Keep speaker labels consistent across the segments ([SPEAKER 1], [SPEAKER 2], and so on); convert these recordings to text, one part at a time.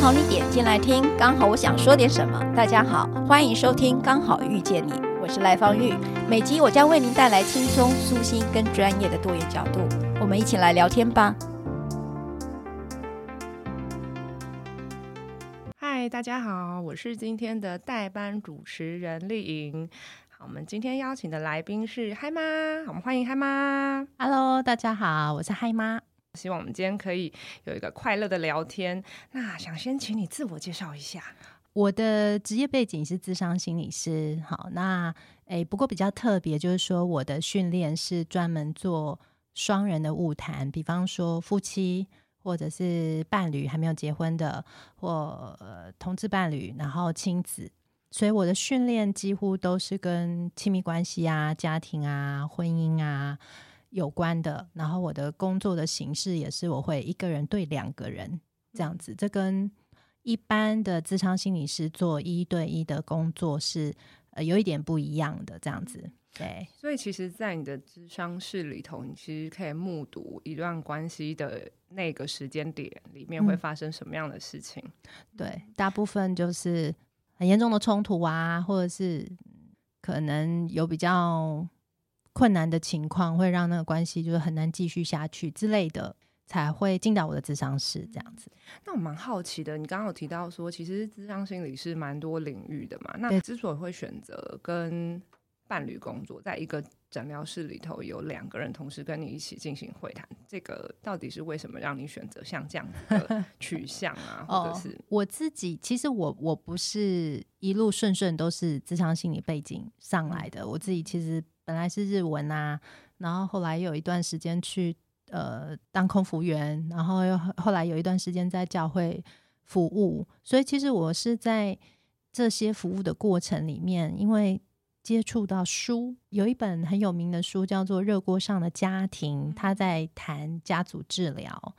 [SPEAKER 1] 刚好你点进来听，刚好我想说点什么。大家好，欢迎收听《刚好遇见你》，我是赖芳玉。每集我将为您带来轻松、舒心跟专业的多元角度，我们一起来聊天吧。
[SPEAKER 2] 嗨，大家好，我是今天的代班主持人丽颖。我们今天邀请的来宾是嗨妈，我们欢迎嗨妈。
[SPEAKER 3] Hello，大家好，我是嗨妈。
[SPEAKER 2] 希望我们今天可以有一个快乐的聊天。那想先请你自我介绍一下。
[SPEAKER 3] 我的职业背景是智商心理师。好，那诶，不过比较特别就是说，我的训练是专门做双人的物谈，比方说夫妻或者是伴侣还没有结婚的，或同志伴侣，然后亲子。所以我的训练几乎都是跟亲密关系啊、家庭啊、婚姻啊有关的。然后我的工作的形式也是我会一个人对两个人这样子，这跟一般的智商心理师做一对一的工作是呃有一点不一样的这样子。对，
[SPEAKER 2] 所以其实，在你的智商室里头，你其实可以目睹一段关系的那个时间点里面会发生什么样的事情。
[SPEAKER 3] 嗯、对，大部分就是。很严重的冲突啊，或者是可能有比较困难的情况，会让那个关系就是很难继续下去之类的，才会进到我的智商室这样子。
[SPEAKER 2] 那我蛮好奇的，你刚刚有提到说，其实智商心理是蛮多领域的嘛？那之所以会选择跟伴侣工作，在一个诊疗室里头有两个人同时跟你一起进行会谈，这个到底是为什么让你选择像这样的 取向啊？或者是、
[SPEAKER 3] 哦、我自己，其实我我不是一路顺顺都是咨商心理背景上来的，我自己其实本来是日文啊，然后后来有一段时间去呃当空服员，然后又后来有一段时间在教会服务，所以其实我是在这些服务的过程里面，因为。接触到书，有一本很有名的书叫做《热锅上的家庭》，他在谈家族治疗。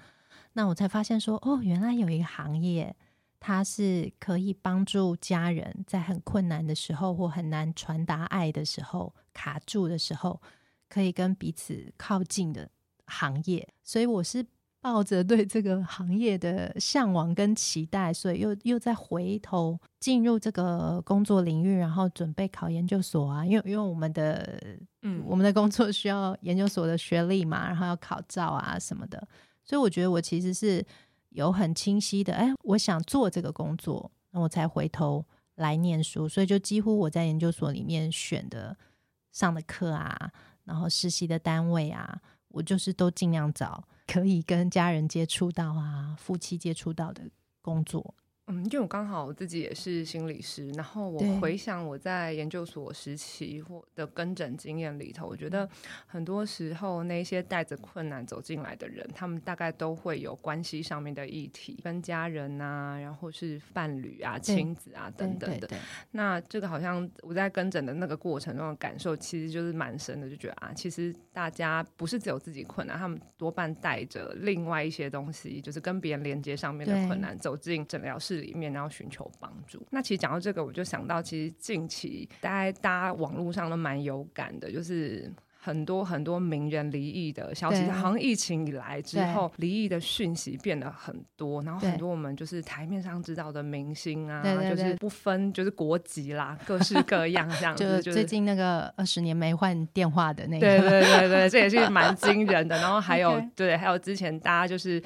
[SPEAKER 3] 那我才发现说，哦，原来有一个行业，它是可以帮助家人在很困难的时候或很难传达爱的时候、卡住的时候，可以跟彼此靠近的行业。所以我是。抱着对这个行业的向往跟期待，所以又又再回头进入这个工作领域，然后准备考研究所啊。因为因为我们的嗯，我们的工作需要研究所的学历嘛，然后要考照啊什么的。所以我觉得我其实是有很清晰的，哎，我想做这个工作，那我才回头来念书。所以就几乎我在研究所里面选的上的课啊，然后实习的单位啊，我就是都尽量找。可以跟家人接触到啊，夫妻接触到的工作。
[SPEAKER 2] 嗯，因为我刚好我自己也是心理师，然后我回想我在研究所时期或的跟诊经验里头，我觉得很多时候那些带着困难走进来的人，他们大概都会有关系上面的议题，跟家人啊，然后是伴侣啊、亲子啊等等的。那这个好像我在跟诊的那个过程中的感受，其实就是蛮深的，就觉得啊，其实大家不是只有自己困难，他们多半带着另外一些东西，就是跟别人连接上面的困难走进诊疗室里面，然后寻求帮助。那其实讲到这个，我就想到，其实近期大概大家网络上都蛮有感的，就是很多很多名人离异的消息。好像疫情以来之后，离异的讯息变得很多，然后很多我们就是台面上知道的明星啊，就是不分就是国籍啦，各式各样这样 子。
[SPEAKER 3] 就最近那个二十年没换电话的那个，
[SPEAKER 2] 对对对对，这也是蛮惊人的。然后还有.对，还有之前大家就是。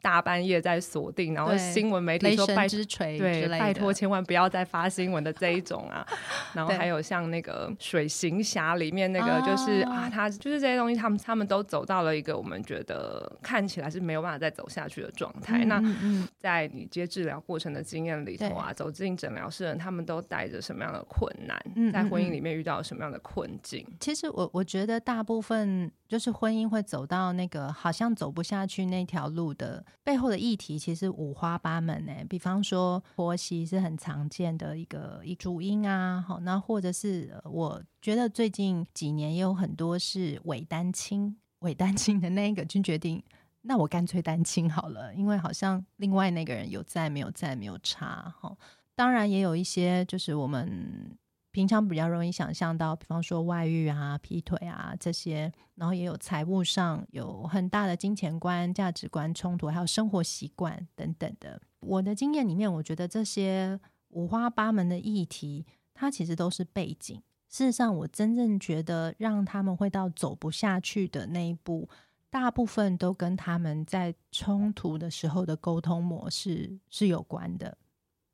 [SPEAKER 2] 大半夜在锁定，然后新闻媒体说拜之锤，对，拜托千万不要再发新闻的这一种啊。然后还有像那个水行侠里面那个，就是啊，啊，他就是这些东西，他们他们都走到了一个我们觉得看起来是没有办法再走下去的状态。嗯、那在你接治疗过程的经验里头啊，走进诊疗室的人，他们都带着什么样的困难？在婚姻里面遇到什么样的困境？
[SPEAKER 3] 其实我我觉得大部分就是婚姻会走到那个好像走不下去那条路的。背后的议题其实五花八门呢。比方说婆媳是很常见的一个一主因啊，好，那或者是我觉得最近几年也有很多是伪单亲，伪单亲的那一个就决定，那我干脆单亲好了，因为好像另外那个人有在没有在没有差哈。当然也有一些就是我们。平常比较容易想象到，比方说外遇啊、劈腿啊这些，然后也有财务上有很大的金钱观、价值观冲突，还有生活习惯等等的。我的经验里面，我觉得这些五花八门的议题，它其实都是背景。事实上，我真正觉得让他们会到走不下去的那一步，大部分都跟他们在冲突的时候的沟通模式是有关的。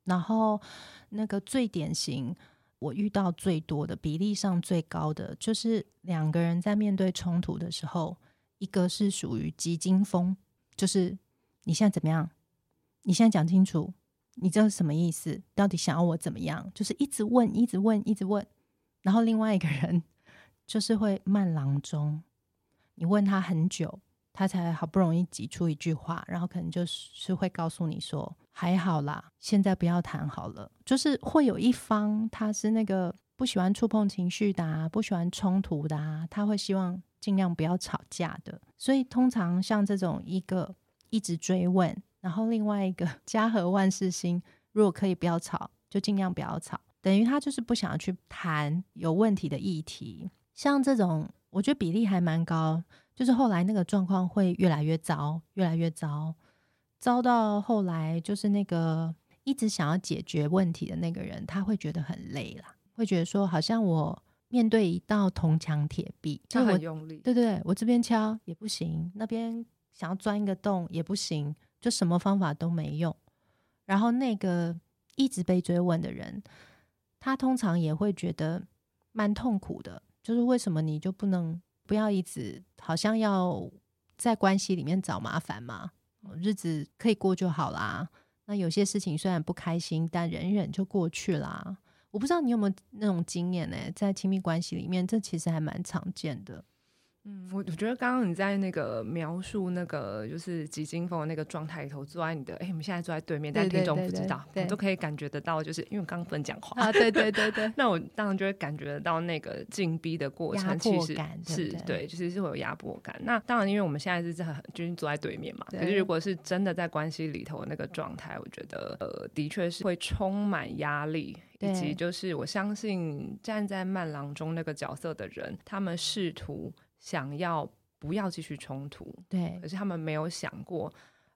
[SPEAKER 3] 然后，那个最典型。我遇到最多的比例上最高的，就是两个人在面对冲突的时候，一个是属于急惊风，就是你现在怎么样？你现在讲清楚，你这是什么意思？到底想要我怎么样？就是一直问，一直问，一直问。然后另外一个人 就是会慢郎中，你问他很久，他才好不容易挤出一句话，然后可能就是会告诉你说。还好啦，现在不要谈好了。就是会有一方他是那个不喜欢触碰情绪的啊，不喜欢冲突的啊，他会希望尽量不要吵架的。所以通常像这种一个一直追问，然后另外一个 家和万事兴，如果可以不要吵，就尽量不要吵。等于他就是不想要去谈有问题的议题。像这种，我觉得比例还蛮高，就是后来那个状况会越来越糟，越来越糟。糟到后来，就是那个一直想要解决问题的那个人，他会觉得很累啦，会觉得说，好像我面对一道铜墙铁壁，
[SPEAKER 2] 就很用力。
[SPEAKER 3] 对对，我这边敲也不行，那边想要钻一个洞也不行，就什么方法都没用。然后那个一直被追问的人，他通常也会觉得蛮痛苦的，就是为什么你就不能不要一直好像要在关系里面找麻烦嘛？日子可以过就好啦。那有些事情虽然不开心，但忍忍就过去啦。我不知道你有没有那种经验呢？在亲密关系里面，这其实还蛮常见的。
[SPEAKER 2] 嗯，我我觉得刚刚你在那个描述那个就是急惊风的那个状态里头，坐在你的哎，我们现在坐在对面，但听众不知道，我都可以感觉得到，就是因为刚刚不能讲话
[SPEAKER 3] 啊，对对对对，
[SPEAKER 2] 那我当然就会感觉得到那个紧逼的过程，其实是对，就是是会有压迫感。那当然，因为我们现在是在就是坐在对面嘛，可是如果是真的在关系里头那个状态，我觉得呃，的确是会充满压力，以及就是我相信站在慢郎中那个角色的人，他们试图。想要不要继续冲突？
[SPEAKER 3] 对，
[SPEAKER 2] 可是他们没有想过，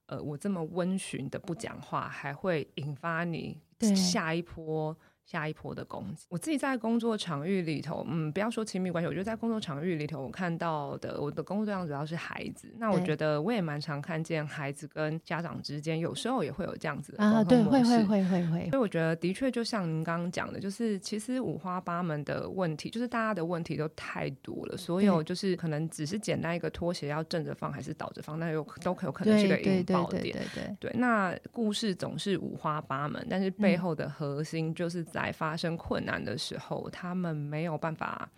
[SPEAKER 2] 呃，我这么温驯的不讲话，还会引发你下一波。下一波的攻击。我自己在工作场域里头，嗯，不要说亲密关系，我觉得在工作场域里头，我看到的我的工作对象主要是孩子。那我觉得我也蛮常看见孩子跟家长之间，有时候也会有这样子。
[SPEAKER 3] 啊，对，会会会会会。
[SPEAKER 2] 所以我觉得的确就像您刚刚讲的，就是其实五花八门的问题，就是大家的问题都太多了。所有就是可能只是简单一个拖鞋要正着放还是倒着放，那有都可有可能是个引爆点。对对对，对，对，对，对，那故事总是五花八门，但是背后的核心就是在。在发生困难的时候，他们没有办法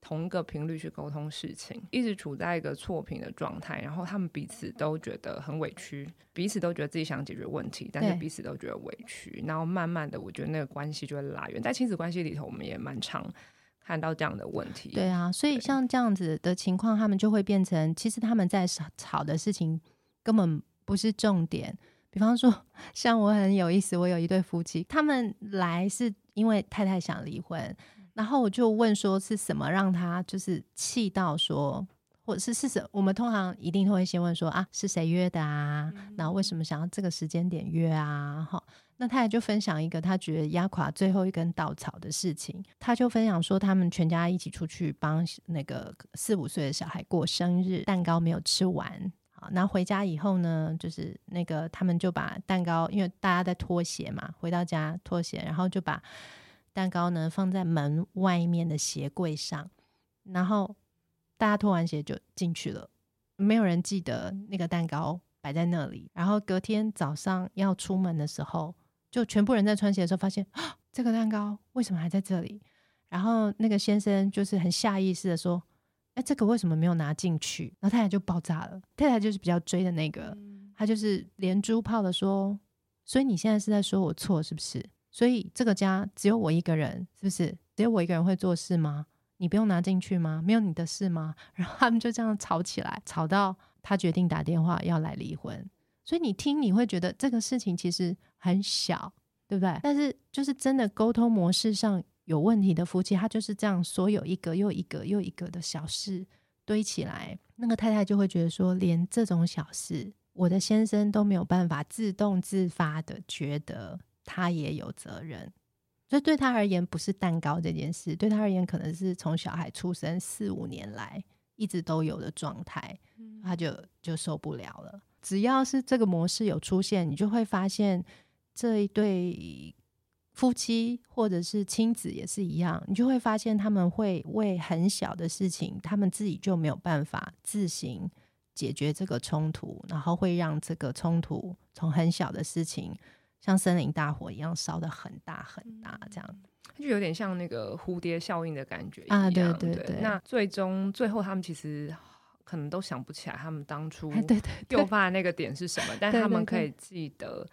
[SPEAKER 2] 同一个频率去沟通事情，一直处在一个错频的状态，然后他们彼此都觉得很委屈，彼此都觉得自己想解决问题，但是彼此都觉得委屈，然后慢慢的，我觉得那个关系就会拉远。在亲子关系里头，我们也蛮常看到这样的问题。
[SPEAKER 3] 对啊，所以像这样子的情况，他们就会变成，其实他们在吵的事情根本不是重点。比方说，像我很有意思，我有一对夫妻，他们来是因为太太想离婚，然后我就问说是什么让他就是气到说，或者是是什么？我们通常一定会先问说啊，是谁约的啊？然后为什么想要这个时间点约啊？好，那太太就分享一个她觉得压垮最后一根稻草的事情，她就分享说他们全家一起出去帮那个四五岁的小孩过生日，蛋糕没有吃完。好，那回家以后呢，就是那个他们就把蛋糕，因为大家在脱鞋嘛，回到家脱鞋，然后就把蛋糕呢放在门外面的鞋柜上，然后大家脱完鞋就进去了，没有人记得那个蛋糕摆在那里。然后隔天早上要出门的时候，就全部人在穿鞋的时候发现，这个蛋糕为什么还在这里？然后那个先生就是很下意识的说。哎，这个为什么没有拿进去？然后太太就爆炸了。太太就是比较追的那个，她就是连珠炮的说，所以你现在是在说我错是不是？所以这个家只有我一个人是不是？只有我一个人会做事吗？你不用拿进去吗？没有你的事吗？然后他们就这样吵起来，吵到他决定打电话要来离婚。所以你听，你会觉得这个事情其实很小，对不对？但是就是真的沟通模式上有问题的夫妻，他就是这样，所有一个又一个又一个的小事堆起来，那个太太就会觉得说，连这种小事，我的先生都没有办法自动自发的觉得他也有责任。所以对他而言，不是蛋糕这件事，对他而言，可能是从小孩出生四五年来一直都有的状态，他就就受不了了。只要是这个模式有出现，你就会发现这一对夫妻或者是亲子也是一样，你就会发现他们会为很小的事情，他们自己就没有办法自行解决这个冲突，然后会让这个冲突从很小的事情。像森林大火一样烧得很大很大，这样
[SPEAKER 2] 就有点像那个蝴蝶效应的感觉
[SPEAKER 3] 啊！对对对，
[SPEAKER 2] 对，那最终最后他们其实可能都想不起来他们当初
[SPEAKER 3] 对对
[SPEAKER 2] 诱发的那个点是什么，但他们可以记得。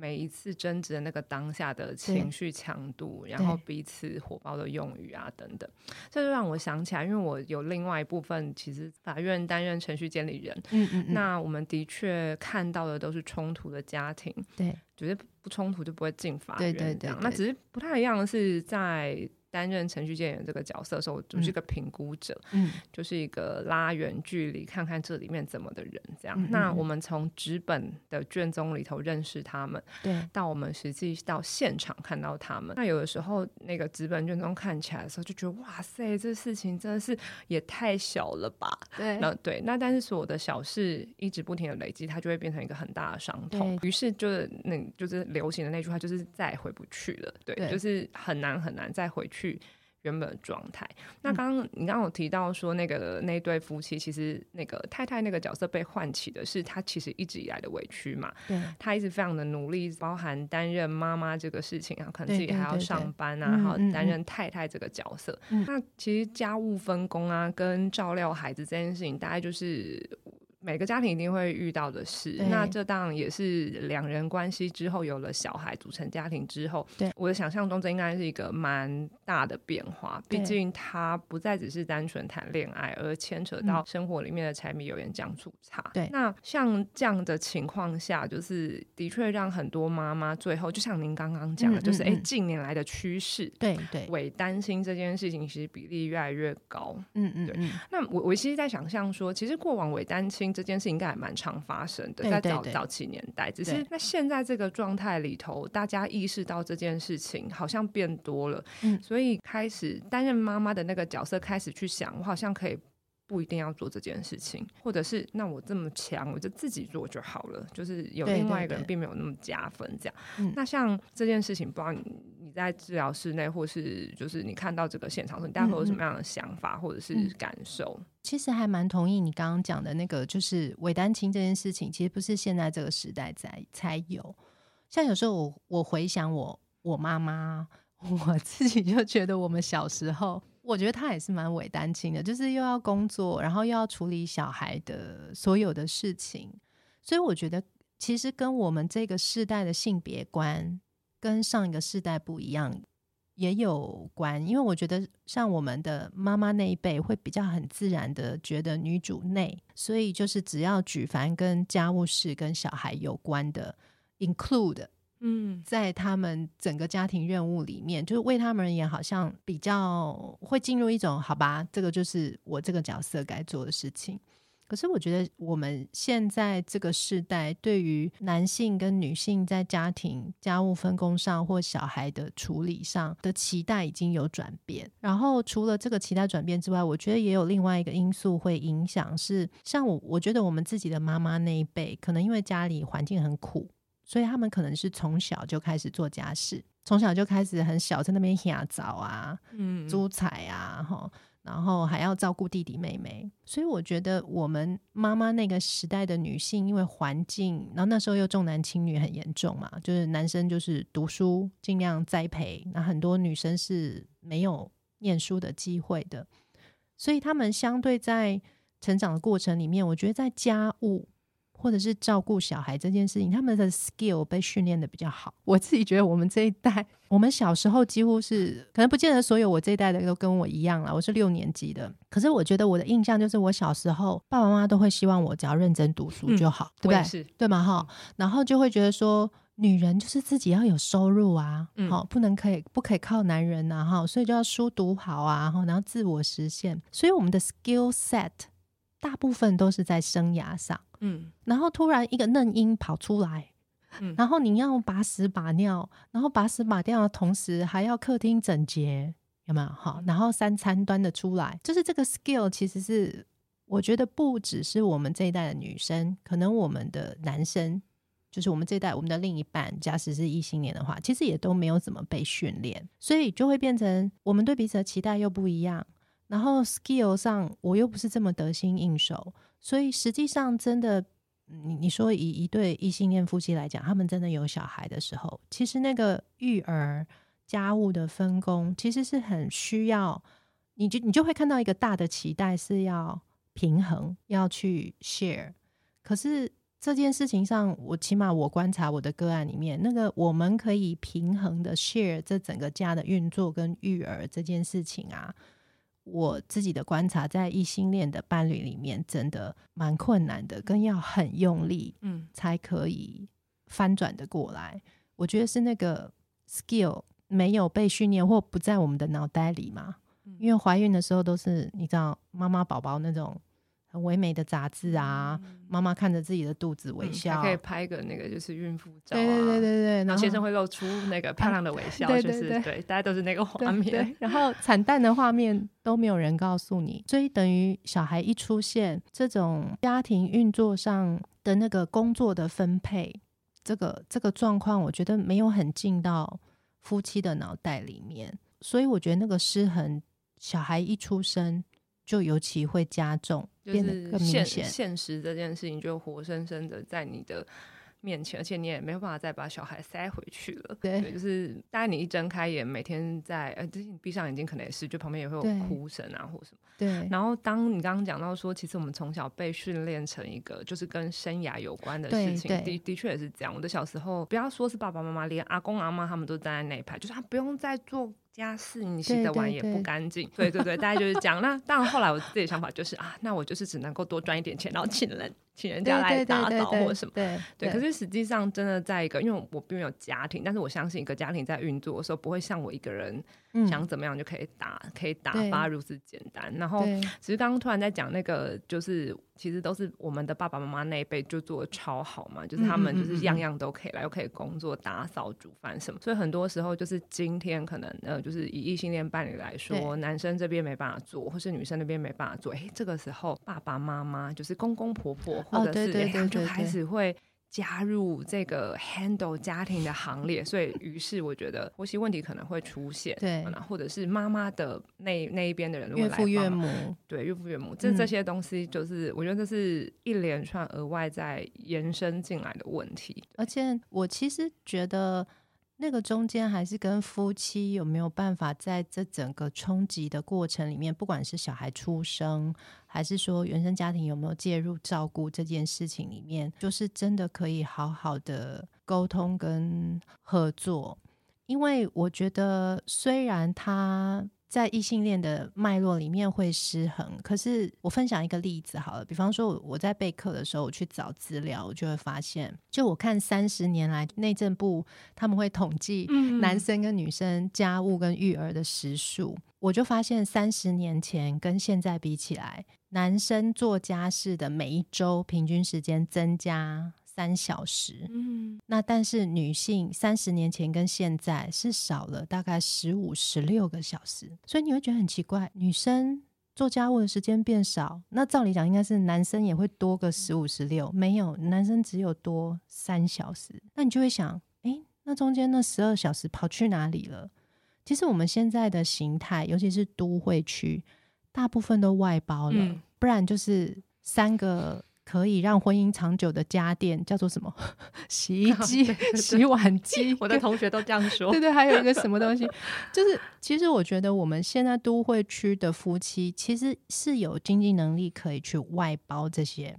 [SPEAKER 2] 每一次争执的那个当下的情绪强度，然后彼此火爆的用语啊等等，这就让我想起来，因为我有另外一部分，其实法院担任程序监理人，嗯嗯，嗯，那我们的确看到的都是冲突的家庭，
[SPEAKER 3] 对，
[SPEAKER 2] 觉得不冲突就不会进法院，
[SPEAKER 3] 对对对，对，
[SPEAKER 2] 那只是不太一样的是在。担任程序监员这个角色的时候，我就是一个评估者，嗯，就是一个拉远距离看看这里面怎么的人，这样。嗯、那我们从纸本的卷宗里头认识他们，对，到我们实际到现场看到他们，那有的时候那个纸本卷宗看起来的时候，就觉得哇塞，这事情真的是也太小了吧？对，那对，那但是所有的小事一直不停的累积，它就会变成一个很大的伤痛。于是就是那，就是流行的那句话，就是再也回不去了。对，对就是很难很难再回去。去原本的状态。那刚刚你刚刚有提到说，那个那对夫妻，其实那个太太那个角色被唤起的是他其实一直以来的委屈嘛。对，他一直非常的努力，包含担任妈妈这个事情啊，可能自己还要上班啊，还有担任太太这个角色。嗯嗯嗯。那其实家务分工啊，跟照料孩子这件事情，大概就是。每个家庭一定会遇到的事，那这当然也是两人关系之后有了小孩组成家庭之后，对我的想象中，这应该是一个蛮大的变化。毕竟他不再只是单纯谈恋爱，而牵扯到生活里面的柴米油盐酱醋茶。对，那像这样的情况下，就是的确让很多妈妈最后，就像您刚刚讲的，就是哎、欸，近年来的趋势，对对，伪单亲这件事情其实比例越来越高。嗯嗯，对。那我我其实在想象说，其实过往伪单亲。这件事应该还蛮常发生的，在早早期年代，只是那现在这个状态里头，大家意识到这件事情好像变多了，嗯，所以开始担任妈妈的那个角色开始去想，我好像可以不一定要做这件事情，或者是那我这么强，我就自己做就好了，就是有另外一个人并没有那么加分，这样。那像这件事情，不知道你你在治疗室内，或是就是你看到这个现场，你大概会有什么样的想法或者是感受？
[SPEAKER 3] 其实还蛮同意你刚刚讲的那个，就是伪单亲这件事情，其实不是现在这个时代才才有。像有时候我我回想我我妈妈，我自己就觉得我们小时候，我觉得她也是蛮伪单亲的，就是又要工作，然后又要处理小孩的所有的事情，所以我觉得其实跟我们这个世代的性别观跟上一个世代不一样。也有关，因为我觉得像我们的妈妈那一辈会比较很自然的觉得女主内，所以就是只要举凡跟家务事跟小孩有关的，include，嗯，在他们整个家庭任务里面，就是为他们而言，好像比较会进入一种好吧，这个就是我这个角色该做的事情。可是我觉得我们现在这个时代，对于男性跟女性在家庭家务分工上或小孩的处理上的期待已经有转变。然后除了这个期待转变之外，我觉得也有另外一个因素会影响，是像我，我觉得我们自己的妈妈那一辈，可能因为家里环境很苦，所以他们可能是从小就开始做家事，从小就开始很小在那边洗澡啊，嗯，煮菜啊，哈。然后还要照顾弟弟妹妹，所以我觉得我们妈妈那个时代的女性，因为环境，然后那时候又重男轻女很严重嘛，就是男生就是读书尽量栽培，那很多女生是没有念书的机会的，所以他们相对在成长的过程里面，我觉得在家务或者是照顾小孩这件事情，他们的 skill 被训练的比较好。我自己觉得，我们这一代，我们小时候几乎是，可能不见得所有我这一代的都跟我一样了。我是六年级的，可是我觉得我的印象就是，我小时候爸爸妈妈都会希望我只要认真读书就好，嗯、对不对？对嘛？哈，然后就会觉得说。女人就是自己要有收入啊，好、嗯，不能可以不可以靠男人呐、啊，哈，所以就要书读好啊，然后自我实现。所以我们的 skill set 大部分都是在生涯上，嗯，然后突然一个嫩婴跑出来，嗯，然后你要把屎把尿，然后把屎把尿的同时还要客厅整洁，有没有？好，然后三餐端的出来，就是这个 skill 其实是我觉得不只是我们这一代的女生，可能我们的男生。就是我们这一代，我们的另一半，假使是异性恋的话，其实也都没有怎么被训练，所以就会变成我们对彼此的期待又不一样。然后 skill 上，我又不是这么得心应手，所以实际上真的，你你说以一对异性恋夫妻来讲，他们真的有小孩的时候，其实那个育儿家务的分工，其实是很需要，你就你就会看到一个大的期待是要平衡，要去 share，可是。这件事情上，我起码我观察我的个案里面，那个我们可以平衡的 share 这整个家的运作跟育儿这件事情啊，我自己的观察，在异性恋的伴侣里面，真的蛮困难的，更要很用力，嗯，才可以翻转的过来。我觉得是那个 skill 没有被训练或不在我们的脑袋里嘛，因为怀孕的时候都是你知道妈妈宝宝那种。很唯美的杂志啊，妈妈看着自己的肚子微笑，
[SPEAKER 2] 还可以拍个那个就是孕妇照，
[SPEAKER 3] 对对对对对，
[SPEAKER 2] 然后先生会露出那个漂亮的微笑，就是对，大家都是那个画面。
[SPEAKER 3] 然后惨淡的画面都没有人告诉你，所以等于小孩一出现，这种家庭运作上的那个工作的分配，这个这个状况，我觉得没有很进到夫妻的脑袋里面，所以我觉得那个失衡，小孩一出生。就尤其会加重，变得更明显。
[SPEAKER 2] 现实这件事情就活生生的在你的面前，而且你也没有办法再把小孩塞回去了。
[SPEAKER 3] 对，
[SPEAKER 2] 对就是当然你一睁开眼，每天在呃，就是你闭上眼睛，可能也是，就旁边也会有哭声啊，或什么。
[SPEAKER 3] 对。
[SPEAKER 2] 然后当你刚刚讲到说，其实我们从小被训练成一个就是跟生涯有关的事情，的的确也是这样。我的小时候，不要说是爸爸妈妈，连阿公阿妈他们都站在那一排，就是他不用再做。家事你洗的碗也不干净，对对对，大概就是这样。那当然，后来我自己的想法就是啊，那我就是只能够多赚一点钱，然后请人请人家来打扫或什么。对。可是实际上，真的在一个，因为我并没有家庭，但是我相信一个家庭在运作的时候，不会像我一个人想怎么样就可以打可以打发如此简单。然后，其实刚刚突然在讲那个，就是其实都是我们的爸爸妈妈那一辈就做的超好嘛，就是他们就是样样都可以来，又可以工作、打扫、煮饭什么。所以很多时候就是今天可能呃。就是以异性恋伴侣来说，男生这边没办法做，或是女生那边没办法做，哎、欸，这个时候爸爸妈妈就是公公婆婆，或者是他就开始会加入这个 handle 家庭的行列，所以于是我觉得婆媳问题可能会出现，对，或者是妈妈的那那一边的人，
[SPEAKER 3] 岳父岳母，
[SPEAKER 2] 对，岳父岳母，这这些东西就是我觉得这是一连串额外在延伸进来的问题，
[SPEAKER 3] 而且我其实觉得。那个中间还是跟夫妻有没有办法在这整个冲击的过程里面，不管是小孩出生，还是说原生家庭有没有介入照顾这件事情里面，就是真的可以好好的沟通跟合作。因为我觉得，虽然他。在异性恋的脉络里面会失衡，可是我分享一个例子好了，比方说我在备课的时候，我去找资料，我就会发现，就我看三十年来内政部他们会统计男生跟女生家务跟育儿的时数，我就发现三十年前跟现在比起来，男生做家事的每一周平均时间增加。三小时，嗯，那但是女性三十年前跟现在是少了大概十五、十六个小时，所以你会觉得很奇怪，女生做家务的时间变少，那照理讲应该是男生也会多个十五、十六，没有，男生只有多三小时，那你就会想，诶，那中间那十二小时跑去哪里了？其实我们现在的形态，尤其是都会区，大部分都外包了，嗯，不然就是三个。可以让婚姻长久的家电叫做什么？洗衣机、洗碗机。
[SPEAKER 2] 我的同学都这样说。
[SPEAKER 3] 对对，还有一个什么东西？就是其实我觉得我们现在都会区的夫妻其实是有经济能力可以去外包这些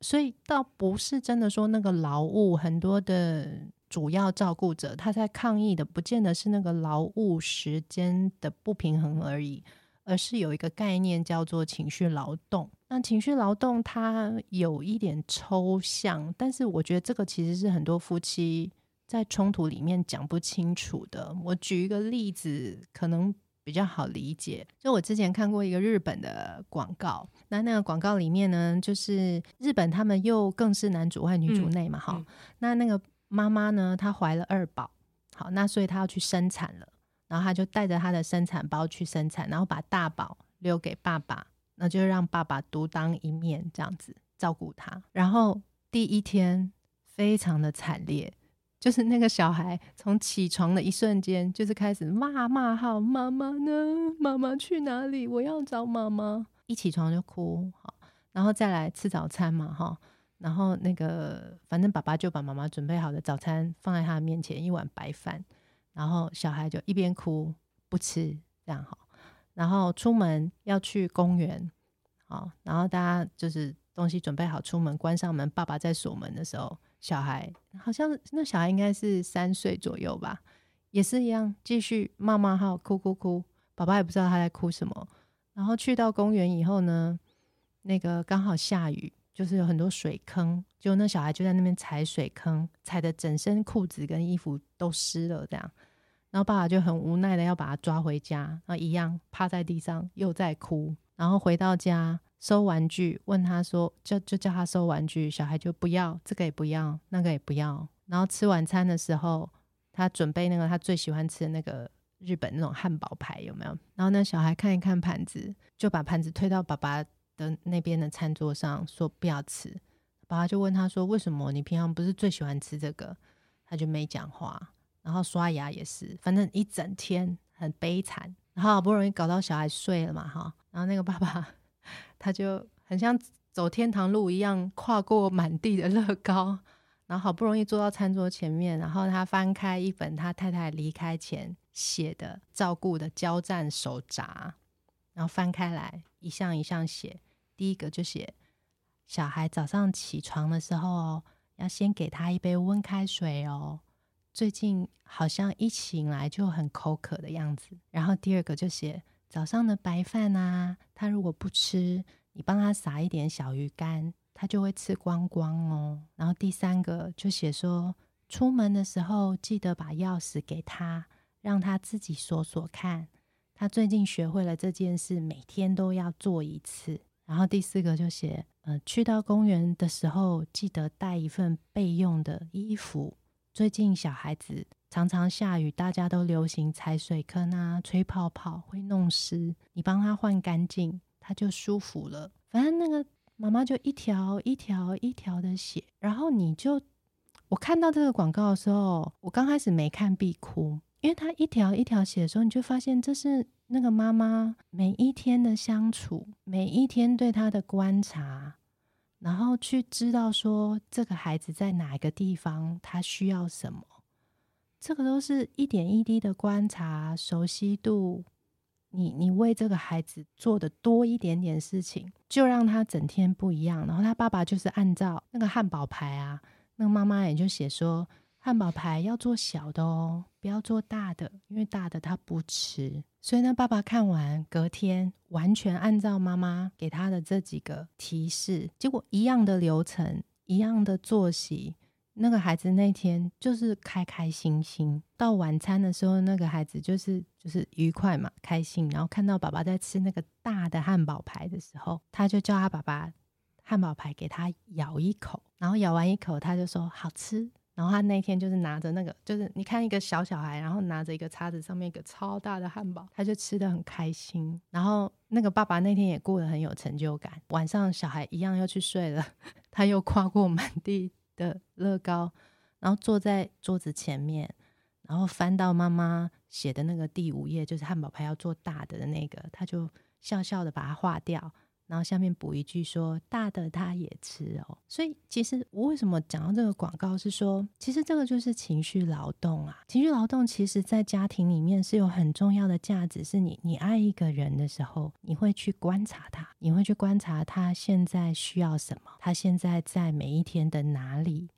[SPEAKER 3] 所以倒不是真的说那个劳务很多的主要照顾者他在抗议的，不见得是那个劳务时间的不平衡而已，而是有一个概念叫做情绪劳动。那情绪劳动它有一点抽象，但是我觉得这个其实是很多夫妻在冲突里面讲不清楚的。我举一个例子，可能。比较好理解，就我之前看过一个日本的广告，那那个广告里面呢，就是日本他们又更是男主外女主内嘛，哈、嗯嗯，那那个妈妈呢，她怀了二宝，好，那所以她要去生产了，然后他就带着他的生产包去生产，然后把大宝留给爸爸，那就让爸爸独当一面这样子照顾他，然后第一天非常的惨烈。就是那个小孩从起床的一瞬间，就是开始骂骂号，妈妈呢？妈妈去哪里？我要找妈妈。一起床就哭，好，然后再来吃早餐嘛，哈，然后那个反正爸爸就把妈妈准备好的早餐放在他面前，一碗白饭，然后小孩就一边哭不吃，这样好，然后出门要去公园，好，然后大家就是东西准备好出门，关上门，爸爸在锁门的时候。小孩好像那小孩应该是三岁左右吧，也是一样，继续骂骂号，哭哭哭，爸爸也不知道他在哭什么。然后去到公园以后呢，那个刚好下雨，就是有很多水坑，就那小孩就在那边踩水坑，踩得整身裤子跟衣服都湿了，这样。然后爸爸就很无奈的要把他抓回家，然后一样趴在地上又在哭。然后回到家。收玩具，问他说，就就叫他收玩具，小孩就不要，这个也不要，那个也不要。然后吃晚餐的时候，他准备那个他最喜欢吃的那个日本那种汉堡排，有没有？然后那小孩看一看盘子，就把盘子推到爸爸的那边的餐桌上，说不要吃。爸爸就问他说，为什么？你平常不是最喜欢吃这个？他就没讲话。然后刷牙也是，反正一整天很悲惨。然后好不容易搞到小孩睡了嘛，哈，然后那个爸爸。他就很像走天堂路一样，跨过满地的乐高，然后好不容易坐到餐桌前面，然后他翻开一本他太太离开前写的照顾的交战手札，然后翻开来一项一项写，第一个就写小孩早上起床的时候要先给他一杯温开水哦，最近好像一醒来就很口渴的样子，然后第二个就写。早上的白饭啊，他如果不吃，你帮他撒一点小鱼干，他就会吃光光哦。然后第三个就写说，出门的时候记得把钥匙给他，让他自己锁锁看。他最近学会了这件事，每天都要做一次。然后第四个就写，呃，去到公园的时候记得带一份备用的衣服。最近小孩子。常常下雨，大家都流行踩水坑啊，吹泡泡会弄湿。你帮他换干净，他就舒服了。反正那个妈妈就一条一条一条的写，然后你就我看到这个广告的时候，我刚开始没看必哭，因为他一条一条写的时候，你就发现这是那个妈妈每一天的相处，每一天对他的观察，然后去知道说这个孩子在哪一个地方，他需要什么。这个都是一点一滴的观察、熟悉度，你你为这个孩子做的多一点点事情，就让他整天不一样。然后他爸爸就是按照那个汉堡牌啊，那个妈妈也就写说，汉堡排要做小的哦，不要做大的，因为大的他不吃。所以呢，爸爸看完隔天完全按照妈妈给他的这几个提示，结果一样的流程，一样的作息。那个孩子那天就是开开心心，到晚餐的时候，那个孩子就是就是愉快嘛，开心。然后看到爸爸在吃那个大的汉堡排的时候，他就叫他爸爸汉堡排给他咬一口，然后咬完一口，他就说好吃。然后他那天就是拿着那个，就是你看一个小小孩，然后拿着一个叉子，上面一个超大的汉堡，他就吃得很开心。然后那个爸爸那天也过得很有成就感。晚上小孩一样要去睡了，他又跨过满地。的乐高，然后坐在桌子前面，然后翻到妈妈写的那个第五页，就是汉堡排要做大的那个，他就笑笑的把它划掉，然后下面补一句说：“大的他也吃哦。”所以其实我为什么讲到这个广告是说，其实这个就是情绪劳动啊。情绪劳动其实在家庭里面是有很重要的价值，是你你爱一个人的时候，你会去观察他，你会去观察他现在需要什么，他现在在每一天的哪里。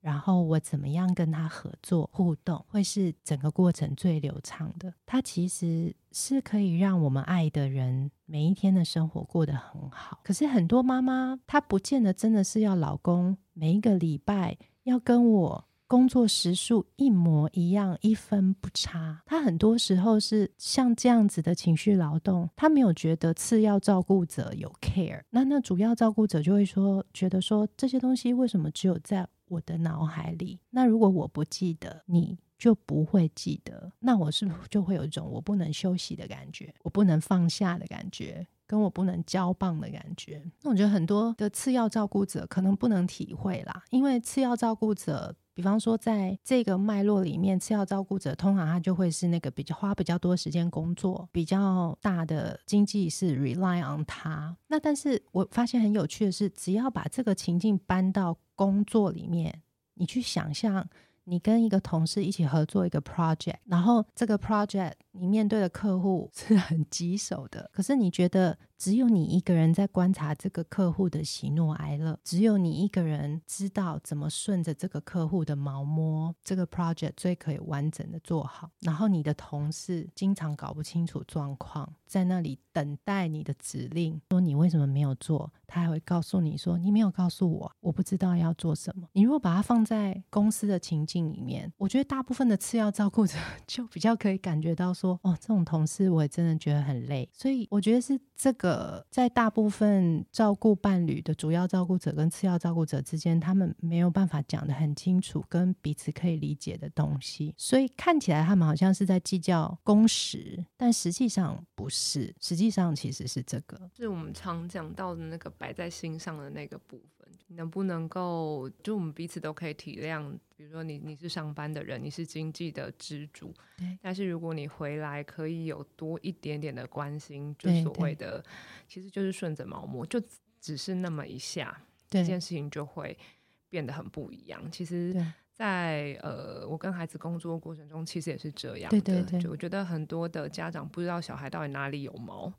[SPEAKER 3] 然后我怎么样跟他合作互动，会是整个过程最流畅的。他其实是可以让我们爱的人每一天的生活过得很好。可是很多妈妈，她不见得真的是要老公每一个礼拜要跟我工作时数一模一样，一分不差。她很多时候是像这样子的情绪劳动，她没有觉得次要照顾者有 care。那那主要照顾者就会说，觉得说这些东西为什么只有在我的脑海里，那如果我不记得，你就不会记得，那我是不是就会有一种我不能休息的感觉，我不能放下的感觉，跟我不能交棒的感觉？那我觉得很多的次要照顾者可能不能体会啦，因为次要照顾者，比方说在这个脉络里面，次要照顾者通常他就会是那个比较花比较多时间工作，比较大的经济是 rely on 他。那但是我发现很有趣的是，只要把这个情境搬到工作里面，你去想象，你跟一个同事一起合作一个 project，然后这个 project 你面对的客户 是很棘手的，可是你觉得只有你一个人在观察这个客户的喜怒哀乐，只有你一个人知道怎么顺着这个客户的毛摸，这个 project 最可以完整的做好。然后你的同事经常搞不清楚状况，在那里等待你的指令，说你为什么没有做。他还会告诉你说：“你没有告诉我，我不知道要做什么。”你如果把它放在公司的情境里面，我觉得大部分的次要照顾者 就比较可以感觉到说：“哦，这种同事我也真的觉得很累。”所以我觉得是这个在大部分照顾伴侣的主要照顾者跟次要照顾者之间，他们没有办法讲得很清楚，跟彼此可以理解的东西。所以看起来他们好像是在计较工时，但实际上不是。实际上其实是这个，
[SPEAKER 2] 是我们常讲到的那个。摆在心上的那个部分，能不能够就我们彼此都可以体谅？比如说你你是上班的人，你是经济的支柱，对。但是如果你回来可以有多一点点的关心，就所谓的，其实就是顺着毛摸，就只是那么一下，这件事情就会变得很不一样。其实在，在呃，我跟孩子工作过程中，其实也是这样的。对对对，就我觉得很多的家长不知道小孩到底哪里有毛。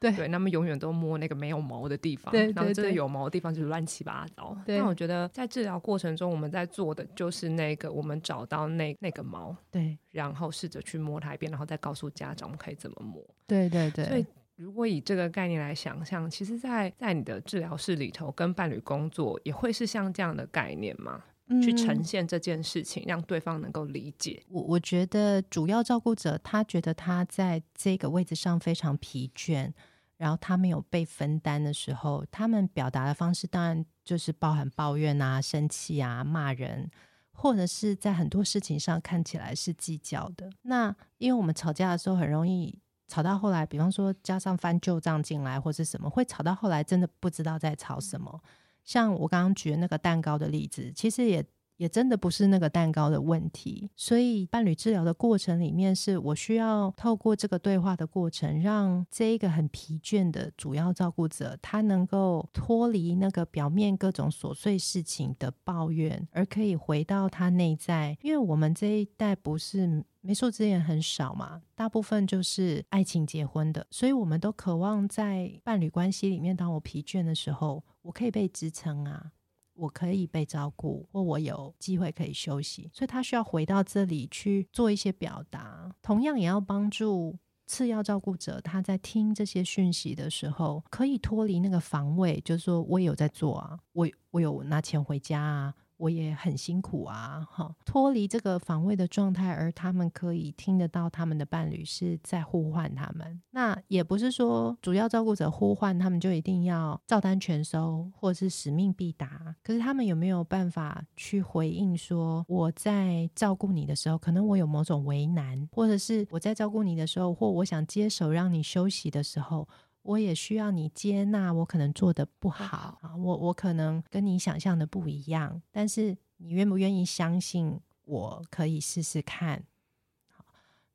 [SPEAKER 2] 对，对，他们永远都摸那个没有毛的地方，对对对，然后这个有毛的地方就是乱七八糟。但我觉得在治疗过程中，我们在做的就是那个，我们找到那那个毛，对，然后试着去摸它一遍，然后再告诉家长我们可以怎么摸。对对对。所以如果以这个概念来想象，其实在，在在你的治疗室里头跟伴侣工作，也会是像这样的概念吗？嗯，去呈现这件事情，让对方能够理解。
[SPEAKER 3] 我我觉得主要照顾者他觉得他在这个位置上非常疲倦。然后他没有被分担的时候，他们表达的方式当然就是包含抱怨啊、生气啊、骂人，或者是在很多事情上看起来是计较的。那因为我们吵架的时候很容易吵到后来，比方说加上翻旧账进来或是什么，会吵到后来真的不知道在吵什么。像我刚刚举的那个蛋糕的例子，其实也。也真的不是那个蛋糕的问题，所以伴侣治疗的过程里面，是我需要透过这个对话的过程，让这一个很疲倦的主要照顾者，他能够脱离那个表面各种琐碎事情的抱怨，而可以回到他内在。因为我们这一代不是媒妁之言很少嘛，大部分就是爱情结婚的，所以我们都渴望在伴侣关系里面，当我疲倦的时候，我可以被支撑啊。我可以被照顾，或我有机会可以休息，所以他需要回到这里去做一些表达。同样也要帮助次要照顾者，他在听这些讯息的时候，可以脱离那个防卫，就是说我也有在做啊，我我有拿钱回家啊。我也很辛苦啊，哈，脱离这个防卫的状态，而他们可以听得到他们的伴侣是在呼唤他们。那也不是说主要照顾者呼唤他们就一定要照单全收，或是使命必达。可是他们有没有办法去回应说，我在照顾你的时候，可能我有某种为难，或者是我在照顾你的时候，或我想接手让你休息的时候。我也需要你接纳，我可能做的不好啊，我我可能跟你想象的不一样，但是你愿不愿意相信我可以试试看？好，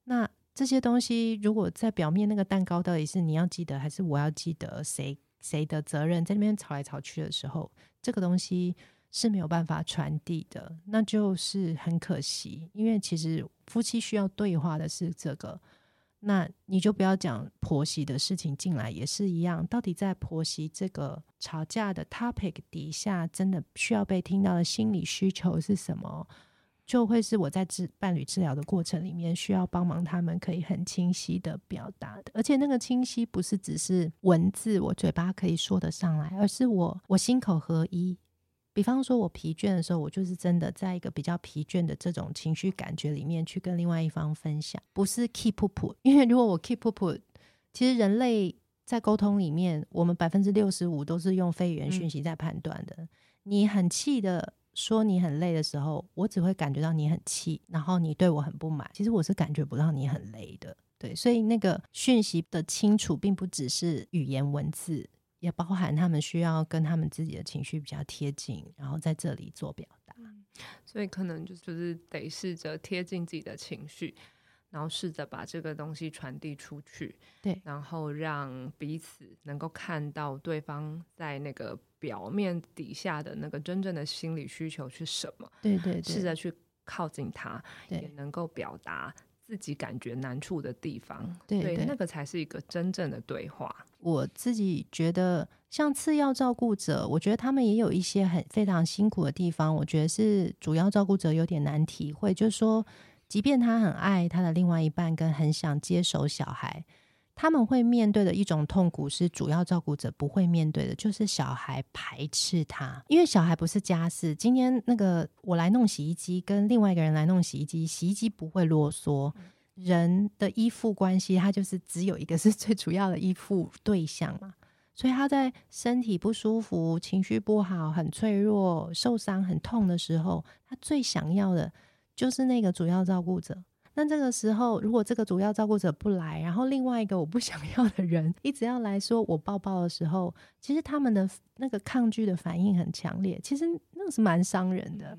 [SPEAKER 3] 那这些东西如果在表面那个蛋糕到底是你要记得还是我要记得？谁谁的责任，在那边吵来吵去的时候，这个东西是没有办法传递的，那就是很可惜。因为其实夫妻需要对话的是这个，那你就不要讲婆媳的事情进来也是一样。到底在婆媳这个吵架的 topic 底下，真的需要被听到的心理需求是什么？就会是我在治伴侣治疗的过程里面需要帮忙，他们可以很清晰的表达的，而且那个清晰不是只是文字，我嘴巴可以说得上来，而是我我心口合一。比方说，我疲倦的时候，我就是真的在一个比较疲倦的这种情绪感觉里面去跟另外一方分享，不是 keep up。因为如果我 keep up，其实人类在沟通里面，我们百分之六十五都是用非语言讯息在判断的。嗯、你很气的。说你很累的时候，我只会感觉到你很气，然后你对我很不满。其实我是感觉不到你很累的，对。所以那个讯息的清楚，并不只是语言文字，也包含他们需要跟他们自己的情绪比较贴近，然后在这里做表达。
[SPEAKER 2] 所以可能就就是得试着贴近自己的情绪。然后试着把这个东西传递出去，
[SPEAKER 3] 对，
[SPEAKER 2] 然后让彼此能够看到对方在那个表面底下的那个真正的心理需求是什么，
[SPEAKER 3] 对对对，
[SPEAKER 2] 试着去靠近他，也能够表达自己感觉难处的地方，
[SPEAKER 3] 对对，
[SPEAKER 2] 对，那个才是一个真正的对话。
[SPEAKER 3] 我自己觉得，像次要照顾者，我觉得他们也有一些很非常辛苦的地方，我觉得是主要照顾者有点难体会，就是说。即便他很爱他的另外一半，跟很想接手小孩，他们会面对的一种痛苦是主要照顾者不会面对的，就是小孩排斥他。因为小孩不是家事，今天那个我来弄洗衣机，跟另外一个人来弄洗衣机，洗衣机不会啰嗦。人的依附关系，他就是只有一个是最主要的依附对象嘛。所以他在身体不舒服、情绪不好、很脆弱、受伤、很痛的时候，他最想要的。就是那个主要照顾者。那这个时候，如果这个主要照顾者不来，然后另外一个我不 想要的人一直要来说我抱抱的时候，其实他们的那个抗拒的反应很强烈。其实那个是蛮伤人的。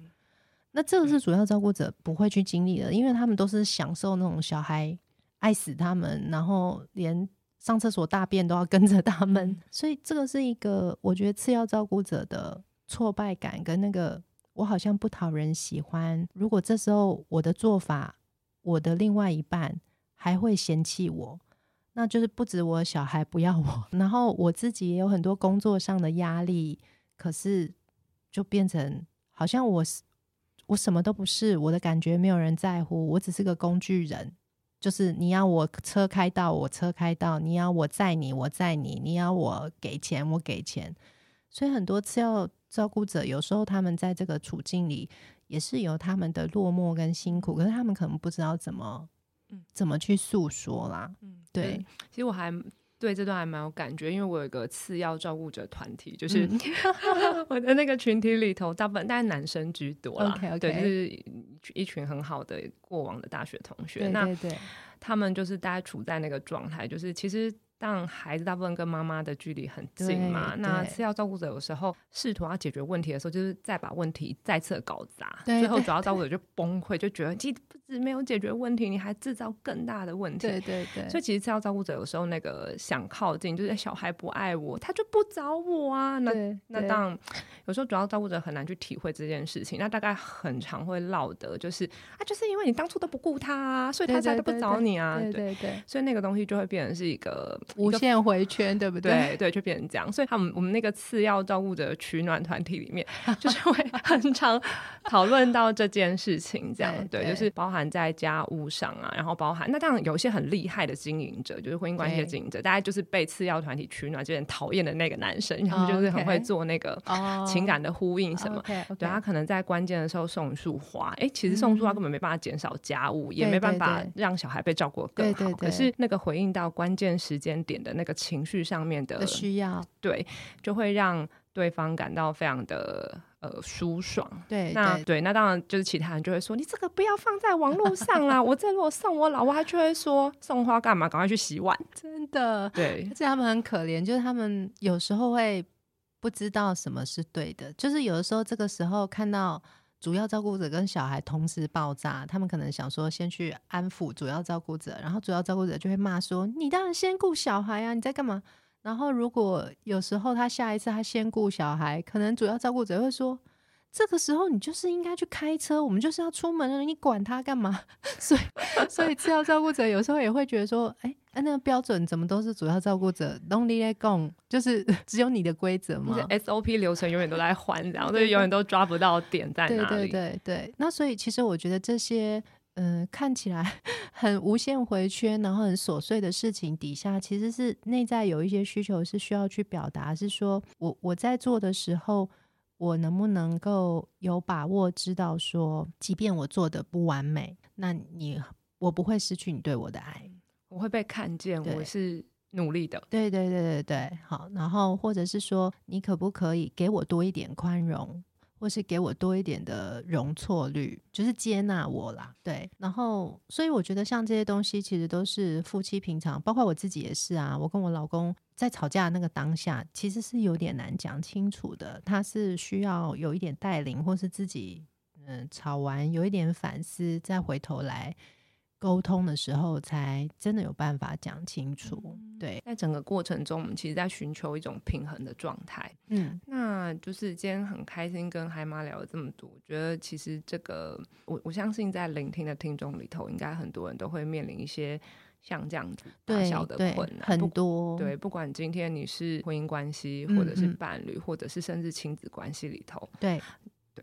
[SPEAKER 3] 那这个是主要照顾者不会去经历的，因为他们都是享受那种小孩爱死他们，然后连上厕所大便都要跟着他们。所以这个是一个我觉得次要照顾者的挫败感跟那个。我好像不讨人喜欢。如果这时候我的做法，我的另外一半还会嫌弃我，那就是不止我小孩不要我，然后我自己也有很多工作上的压力。可是就变成好像我是我什么都不是，我的感觉没有人在乎，我只是个工具人。就是你要我车开到，我车开到；你要我载你，我载你；你要我给钱，我给钱。所以很多次要。照顾者有时候他们在这个处境里也是有他们的落寞跟辛苦，可是他们可能不知道怎么，嗯，怎么去诉说啦。嗯，对。
[SPEAKER 2] 其实我还对这段还蛮有感觉，因为我有一个次要照顾者团体，就是、嗯、我的那个群体里头，大部分大概男生居多啦。对，就是一群很好的过往的大学同学。对对对，那他们就是大家处在那个状态，就是其实。让孩子大部分跟妈妈的距离很近嘛，那次要照顾者有时候试图要解决问题的时候，就是再把问题再次搞砸，最后主要照顾者就崩溃，就觉得其实不止没有解决问题，你还制造更大的问题。
[SPEAKER 3] 对对对，
[SPEAKER 2] 所以其实次要照顾者有时候那个想靠近，就是小孩不爱我，他就不找我啊。那那当然有时候主要照顾者很难去体会这件事情，那大概很常会落得就是啊，就是因为你当初都不顾他啊，所以他才都不找你啊。对对对，所以那个东西就会变成是一个。
[SPEAKER 3] 无限回圈，对不对？
[SPEAKER 2] 对对，就变成这样。所以他们我们那个次要照顾者取暖团体里面，就是会 很常 讨论到这件事情。这样对，对，就是包含在家务上啊，然后包含那当然有一些很厉害的经营者，就是婚姻关系的经营者，大家就是被次要团体取暖就很讨厌的那个男生，他们就是很会做那个情感的呼应什么。
[SPEAKER 3] Oh.
[SPEAKER 2] 对，他可能在关键的时候送一束花，哎，其实送束花根本没办法减少家务，嗯、也没办法让小孩被照顾更好。对对对，可是那个回应到关键时间点的那个情绪上面的，
[SPEAKER 3] 的需要，
[SPEAKER 2] 对，就会让对方感到非常的呃舒爽。
[SPEAKER 3] 对，
[SPEAKER 2] 那对，对，那当然就是其他人就会说，你这个不要放在网络上啦。我这如果送我老婆，他就会说送花干嘛？赶快去洗碗。
[SPEAKER 3] 真的，
[SPEAKER 2] 对，
[SPEAKER 3] 而且他们很可怜，就是他们有时候会不知道什么是对的，就是有的时候这个时候看到。主要照顾者跟小孩同时爆炸，他们可能想说先去安抚主要照顾者，然后主要照顾者就会骂说：“你当然先顾小孩啊，你在干嘛？”然后如果有时候他下一次他先顾小孩，可能主要照顾者会说。这个时候你就是应该去开车，我们就是要出门了，你管他干嘛？所以，所以次要照顾者有时候也会觉得说，哎，那个标准怎么都是主要照顾者？Only let go，就是 只有你的规则嘛
[SPEAKER 2] ？SOP 流程永远都在换，然后所以永远都抓不到点在哪里。
[SPEAKER 3] 对对对对，那所以其实我觉得这些，嗯、呃，看起来 很无限回圈，然后很琐碎的事情底下，其实是内在有一些需求是需要去表达，是说我我在做的时候。我能不能够有把握知道说，即便我做的不完美，那你我不会失去你对我的爱，
[SPEAKER 2] 我会被看见，我是努力的。
[SPEAKER 3] 对对对对对，好。然后或者是说，你可不可以给我多一点宽容？或是给我多一点的容错率，就是接纳我啦，对。然后，所以我觉得像这些东西，其实都是夫妻平常，包括我自己也是啊。我跟我老公在吵架那个当下，其实是有点难讲清楚的。他是需要有一点带领，或是自己嗯吵完有一点反思，再回头来。沟通的时候，才真的有办法讲清楚。对，
[SPEAKER 2] 在整个过程中，我们其实在寻求一种平衡的状态。嗯，那就是今天很开心跟海妈聊了这么多。我觉得其实这个，我我相信在聆听的听众里头，应该很多人都会面临一些像这样子大小的困难，
[SPEAKER 3] 很多。
[SPEAKER 2] 对，不管今天你是婚姻关系，或者是伴侣，嗯嗯或者是甚至亲子关系里头，
[SPEAKER 3] 对。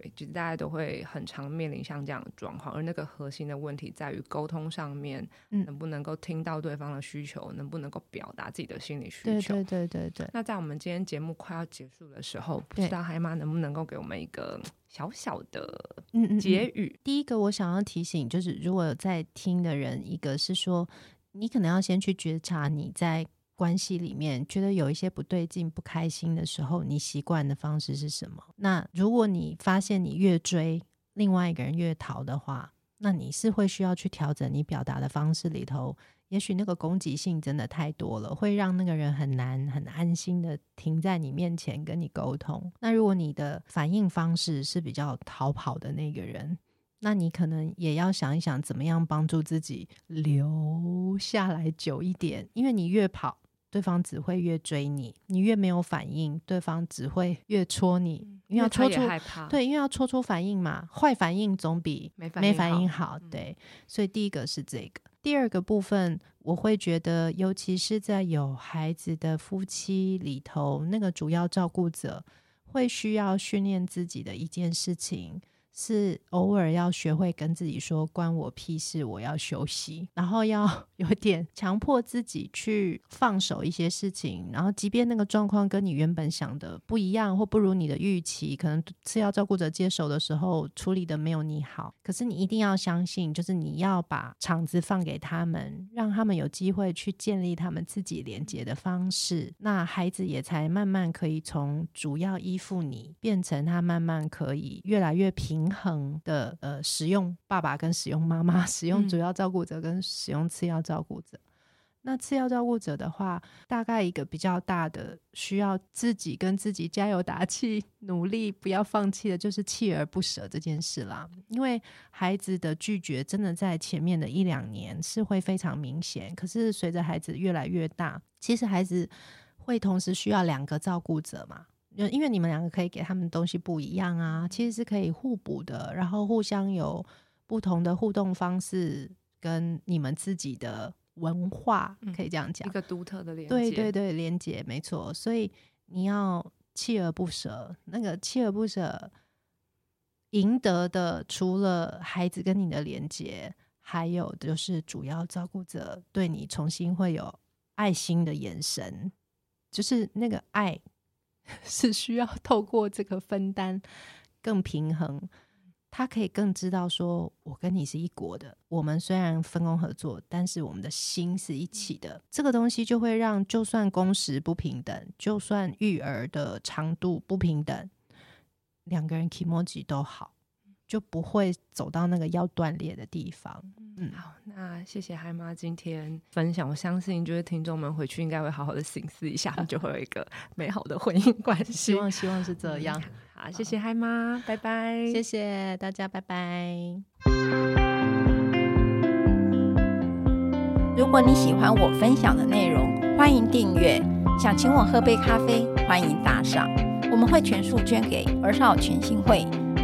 [SPEAKER 2] 对，就是大家都会很常面临像这样的状况，而那个核心的问题在于沟通上面，能不能够听到对方的需求，嗯、能不能够表达自己的心理需求？
[SPEAKER 3] 对对对对对。
[SPEAKER 2] 那在我们今天节目快要结束的时候，不知道海妈能不能够给我们一个小小的结语？
[SPEAKER 3] 嗯嗯嗯。第一个，我想要提醒，就是如果有在听的人，一个是说，你可能要先去觉察你在。关系里面觉得有一些不对劲、不开心的时候，你习惯的方式是什么？那如果你发现你越追另外一个人越逃的话，那你是会需要去调整你表达的方式里头。也许那个攻击性真的太多了，会让那个人很难很安心的停在你面前跟你沟通。那如果你的反应方式是比较逃跑的那个人，那你可能也要想一想，怎么样帮助自己留下来久一点，因为你越跑。对方只会越追你，你越没有反应，对方只会越戳你，因为要戳出，对，因为要戳出反应嘛，坏反应总比没反应好，没反应好，对，所以第一个是这个，第二个部分，我会觉得，尤其是在有孩子的夫妻里头，那个主要照顾者会需要训练自己的一件事情。是偶尔要学会跟自己说“关我屁事”，我要休息，然后要 有点强迫自己去放手一些事情，然后即便那个状况跟你原本想的不一样，或不如你的预期，可能次要照顾者接手的时候处理的没有你好，可是你一定要相信，就是你要把场子放给他们，让他们有机会去建立他们自己连接的方式，那孩子也才慢慢可以从主要依附你，变成他慢慢可以越来越平。平衡的呃，使用爸爸跟使用妈妈，使用主要照顾者跟使用次要照顾者。嗯、那次要照顾者的话，大概一个比较大的需要自己跟自己加油打气、努力不要放弃的，就是锲而不舍这件事啦。因为孩子的拒绝真的在前面的一两年是会非常明显，可是随着孩子越来越大，其实孩子会同时需要两个照顾者嘛。因为你们两个可以给他们东西不一样啊，其实是可以互补的，然后互相有不同的互动方式，跟你们自己的文化可以这样讲，
[SPEAKER 2] 一个独特的连接。
[SPEAKER 3] 对对对，连接没错。所以你要锲而不舍，那个锲而不舍赢得的，除了孩子跟你的连接，还有就是主要照顾者对你重新会有爱心的眼神，就是那个爱。是需要透过这个分担更平衡，他可以更知道说，我跟你是一国的。我们虽然分工合作，但是我们的心是一起的。这个东西就会让，就算工时不平等，就算育儿的长度不平等，两个人 emoji 都好。就不会走到那个要断裂的地方。嗯，
[SPEAKER 2] 好，那谢谢嗨妈今天分享。我相信，就是听众们回去应该会好好的省思一下，就会有一个美好的婚姻关系。
[SPEAKER 3] 希望希望是这样。
[SPEAKER 2] 嗯、好，谢谢嗨妈，拜拜。
[SPEAKER 3] 谢谢大家，拜拜。
[SPEAKER 1] 如果你喜欢我分享的内容，欢迎订阅。想请我喝杯咖啡，欢迎打赏，我们会全数捐给儿少权心会。